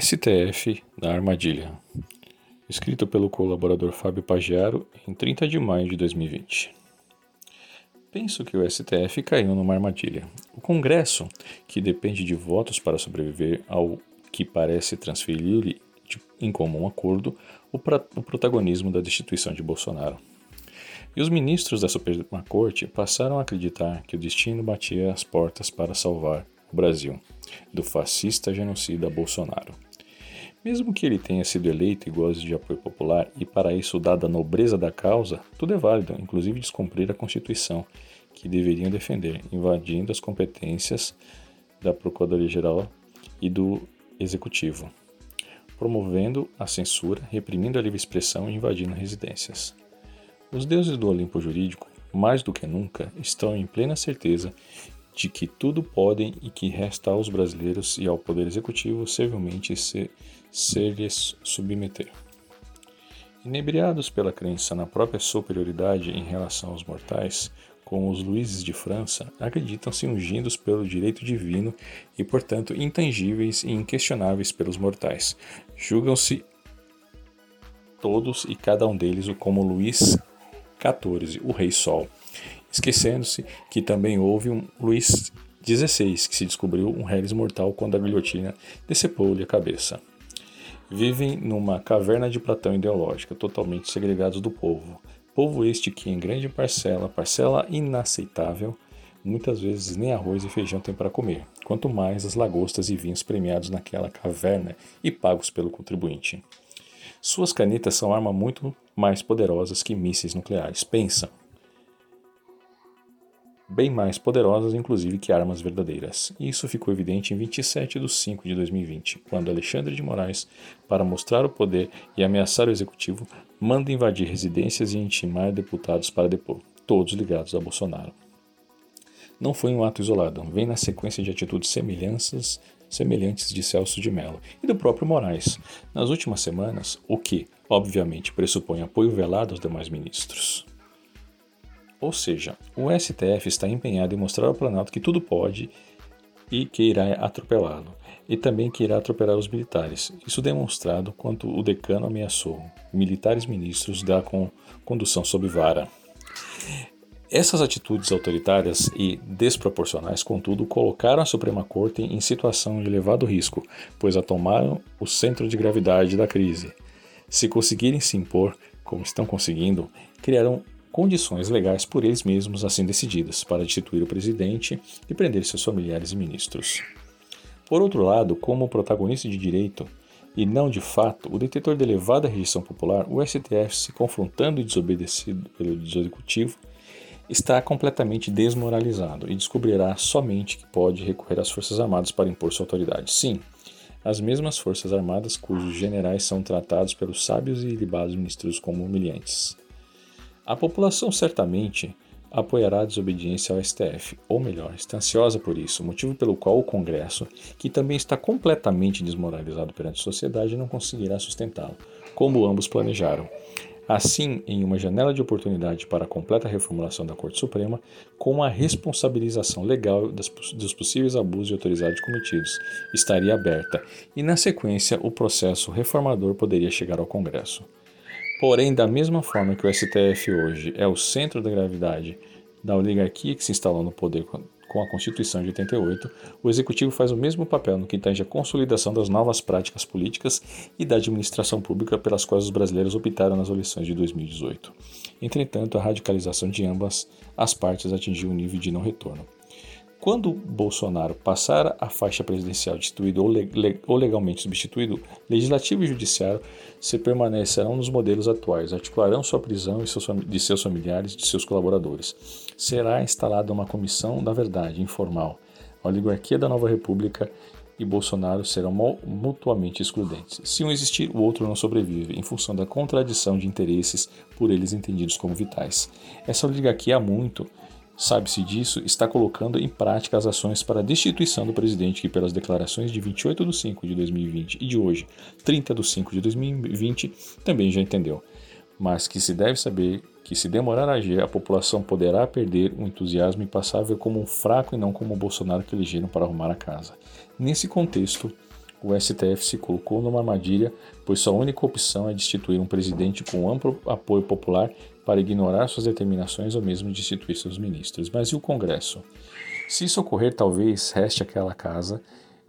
STF da Armadilha. Escrito pelo colaborador Fábio Pagiaro em 30 de maio de 2020. Penso que o STF caiu numa armadilha. O Congresso, que depende de votos para sobreviver ao que parece transferir-lhe em comum acordo o, o protagonismo da destituição de Bolsonaro. E os ministros da Suprema Corte passaram a acreditar que o destino batia as portas para salvar Brasil, do fascista genocida Bolsonaro. Mesmo que ele tenha sido eleito e goze de apoio popular e para isso dada a nobreza da causa, tudo é válido, inclusive descumprir a Constituição, que deveriam defender, invadindo as competências da Procuradoria-Geral e do Executivo, promovendo a censura, reprimindo a livre expressão e invadindo residências. Os deuses do Olimpo jurídico, mais do que nunca, estão em plena certeza de que tudo podem e que resta aos brasileiros e ao Poder Executivo servilmente se, se lhes submeter. Inebriados pela crença na própria superioridade em relação aos mortais, como os Luíses de França, acreditam-se ungidos pelo direito divino e, portanto, intangíveis e inquestionáveis pelos mortais. Julgam-se todos e cada um deles como Luís XIV, o Rei Sol, esquecendo-se que também houve um Luís XVI, que se descobriu um réis mortal quando a guilhotina decepou-lhe a cabeça. Vivem numa caverna de Platão ideológica, totalmente segregados do povo. Povo este que, em grande parcela, parcela inaceitável, muitas vezes nem arroz e feijão tem para comer, quanto mais as lagostas e vinhos premiados naquela caverna e pagos pelo contribuinte. Suas canetas são armas muito mais poderosas que mísseis nucleares. Pensam, bem mais poderosas, inclusive, que armas verdadeiras. Isso ficou evidente em 27 de 5 de 2020, quando Alexandre de Moraes, para mostrar o poder e ameaçar o executivo, manda invadir residências e intimar deputados para depor, todos ligados a Bolsonaro. Não foi um ato isolado, vem na sequência de atitudes semelhanças, semelhantes de Celso de Mello e do próprio Moraes nas últimas semanas, o que, obviamente, pressupõe apoio velado aos demais ministros. Ou seja, o STF está empenhado em mostrar ao Planalto que tudo pode e que irá atropelá-lo, e também que irá atropelar os militares. Isso demonstrado quando o decano ameaçou militares ministros da condução sob vara. Essas atitudes autoritárias e desproporcionais, contudo, colocaram a Suprema Corte em situação de elevado risco, pois a tomaram o centro de gravidade da crise. Se conseguirem se impor, como estão conseguindo, criarão condições legais por eles mesmos assim decididas para destituir o presidente e prender seus familiares e ministros. Por outro lado, como protagonista de direito e não de fato, o detetor de elevada rejeição popular, o STF, se confrontando e desobedecido pelo executivo, está completamente desmoralizado e descobrirá somente que pode recorrer às Forças Armadas para impor sua autoridade. Sim, as mesmas Forças Armadas cujos generais são tratados pelos sábios e ilibados ministros como humilhantes. A população certamente apoiará a desobediência ao STF, ou melhor, está ansiosa por isso, motivo pelo qual o Congresso, que também está completamente desmoralizado perante a sociedade, não conseguirá sustentá-lo, como ambos planejaram. Assim, em uma janela de oportunidade para a completa reformulação da Corte Suprema, com a responsabilização legal das, dos possíveis abusos de autoridade cometidos, estaria aberta, e na sequência o processo reformador poderia chegar ao Congresso. Porém, da mesma forma que o STF hoje é o centro da gravidade da oligarquia que se instalou no poder com a Constituição de 88, o Executivo faz o mesmo papel no que tange a consolidação das novas práticas políticas e da administração pública pelas quais os brasileiros optaram nas eleições de 2018. Entretanto, a radicalização de ambas as partes atingiu um nível de não retorno. Quando Bolsonaro passar a faixa presidencial destituído ou, le ou legalmente substituído, legislativo e judiciário se permanecerão nos modelos atuais, articularão sua prisão de seus familiares e de seus colaboradores. Será instalada uma comissão da verdade informal. A oligarquia da nova república e Bolsonaro serão mutuamente excludentes. Se um existir, o outro não sobrevive, em função da contradição de interesses por eles entendidos como vitais. Essa oligarquia há muito Sabe-se disso, está colocando em prática as ações para a destituição do presidente, que, pelas declarações de 28 de 5 de 2020 e de hoje, 30 de 5 de 2020, também já entendeu. Mas que se deve saber que, se demorar a agir, a população poderá perder o entusiasmo ver como um fraco e não como o Bolsonaro que elegeram para arrumar a casa. Nesse contexto, o STF se colocou numa armadilha, pois sua única opção é destituir um presidente com amplo apoio popular para ignorar suas determinações ou mesmo destituir seus ministros. Mas e o Congresso? Se isso ocorrer, talvez reste àquela casa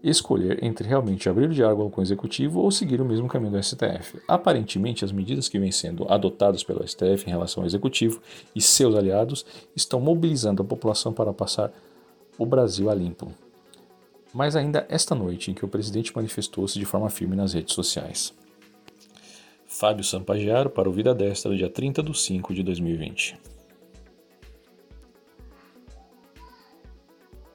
escolher entre realmente abrir o diálogo com o executivo ou seguir o mesmo caminho do STF. Aparentemente, as medidas que vêm sendo adotadas pelo STF em relação ao executivo e seus aliados estão mobilizando a população para passar o Brasil a limpo. Mas ainda esta noite em que o presidente manifestou-se de forma firme nas redes sociais. Fábio Sampagiaro para o Vida Destra, dia 30 de 5 de 2020.